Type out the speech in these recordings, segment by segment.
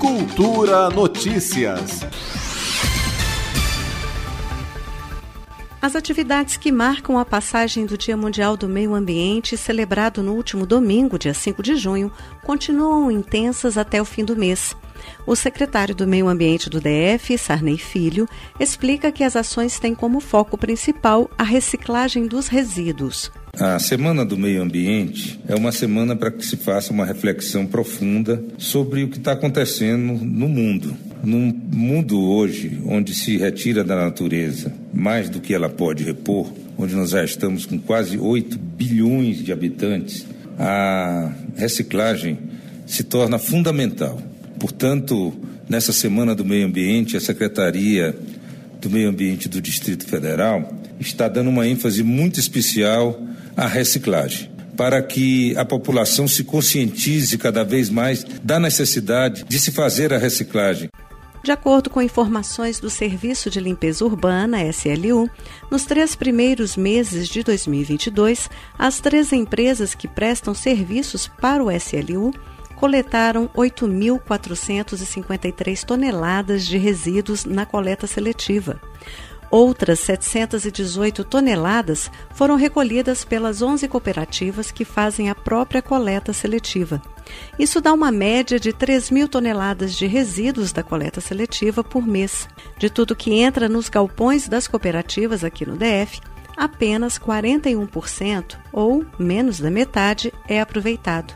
Cultura Notícias. As atividades que marcam a passagem do Dia Mundial do Meio Ambiente, celebrado no último domingo, dia 5 de junho, continuam intensas até o fim do mês. O secretário do Meio Ambiente do DF, Sarney Filho, explica que as ações têm como foco principal a reciclagem dos resíduos. A Semana do Meio Ambiente é uma semana para que se faça uma reflexão profunda sobre o que está acontecendo no mundo. Num mundo hoje onde se retira da natureza mais do que ela pode repor, onde nós já estamos com quase 8 bilhões de habitantes, a reciclagem se torna fundamental. Portanto, nessa Semana do Meio Ambiente, a Secretaria do Meio Ambiente do Distrito Federal está dando uma ênfase muito especial à reciclagem para que a população se conscientize cada vez mais da necessidade de se fazer a reciclagem. De acordo com informações do Serviço de Limpeza Urbana, SLU, nos três primeiros meses de 2022, as três empresas que prestam serviços para o SLU coletaram 8.453 toneladas de resíduos na coleta seletiva. Outras 718 toneladas foram recolhidas pelas 11 cooperativas que fazem a própria coleta seletiva. Isso dá uma média de 3 mil toneladas de resíduos da coleta seletiva por mês. De tudo que entra nos galpões das cooperativas aqui no DF, apenas 41%, ou menos da metade, é aproveitado.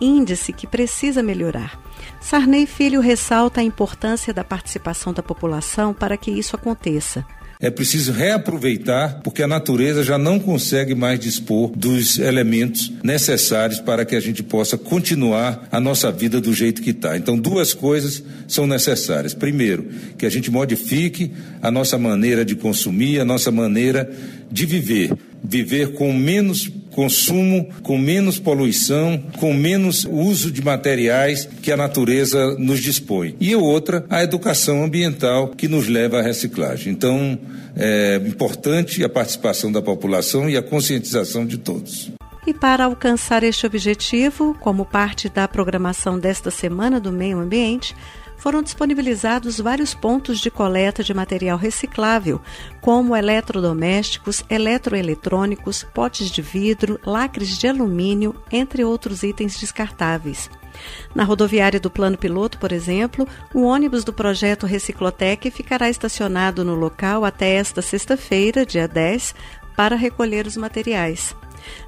Índice que precisa melhorar. Sarney Filho ressalta a importância da participação da população para que isso aconteça. É preciso reaproveitar, porque a natureza já não consegue mais dispor dos elementos necessários para que a gente possa continuar a nossa vida do jeito que está. Então, duas coisas são necessárias. Primeiro, que a gente modifique a nossa maneira de consumir, a nossa maneira de viver. Viver com menos consumo, com menos poluição, com menos uso de materiais que a natureza nos dispõe. E outra, a educação ambiental que nos leva à reciclagem. Então, é importante a participação da população e a conscientização de todos. E para alcançar este objetivo, como parte da programação desta Semana do Meio Ambiente, foram disponibilizados vários pontos de coleta de material reciclável, como eletrodomésticos, eletroeletrônicos, potes de vidro, lacres de alumínio, entre outros itens descartáveis. Na rodoviária do Plano Piloto, por exemplo, o ônibus do projeto Reciclotec ficará estacionado no local até esta sexta-feira, dia 10, para recolher os materiais.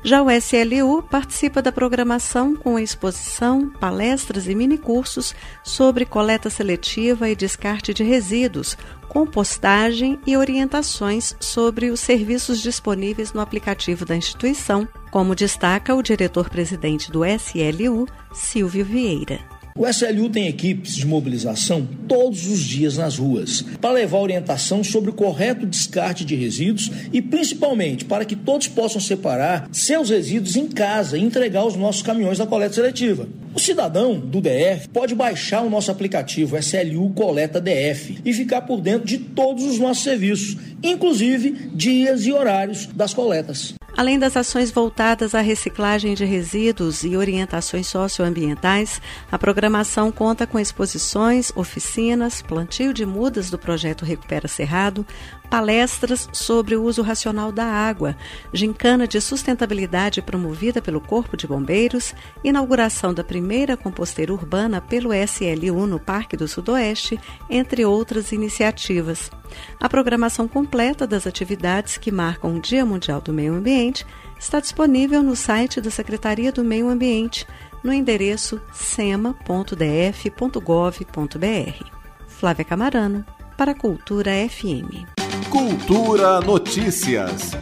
Já o SLU participa da programação com exposição, palestras e minicursos sobre coleta seletiva e descarte de resíduos, compostagem e orientações sobre os serviços disponíveis no aplicativo da instituição, como destaca o diretor-presidente do SLU, Silvio Vieira. O SLU tem equipes de mobilização todos os dias nas ruas para levar orientação sobre o correto descarte de resíduos e principalmente para que todos possam separar seus resíduos em casa e entregar os nossos caminhões da coleta seletiva. O cidadão do DF pode baixar o nosso aplicativo SLU Coleta DF e ficar por dentro de todos os nossos serviços, inclusive dias e horários das coletas. Além das ações voltadas à reciclagem de resíduos e orientações socioambientais, a programação conta com exposições, oficinas, plantio de mudas do projeto Recupera Cerrado, palestras sobre o uso racional da água, gincana de sustentabilidade promovida pelo Corpo de Bombeiros, inauguração da primeira composteira urbana pelo SLU no Parque do Sudoeste, entre outras iniciativas. A programação completa das atividades que marcam o Dia Mundial do Meio Ambiente está disponível no site da Secretaria do Meio Ambiente, no endereço sema.df.gov.br. Flávia Camarano, para a Cultura FM. Cultura Notícias.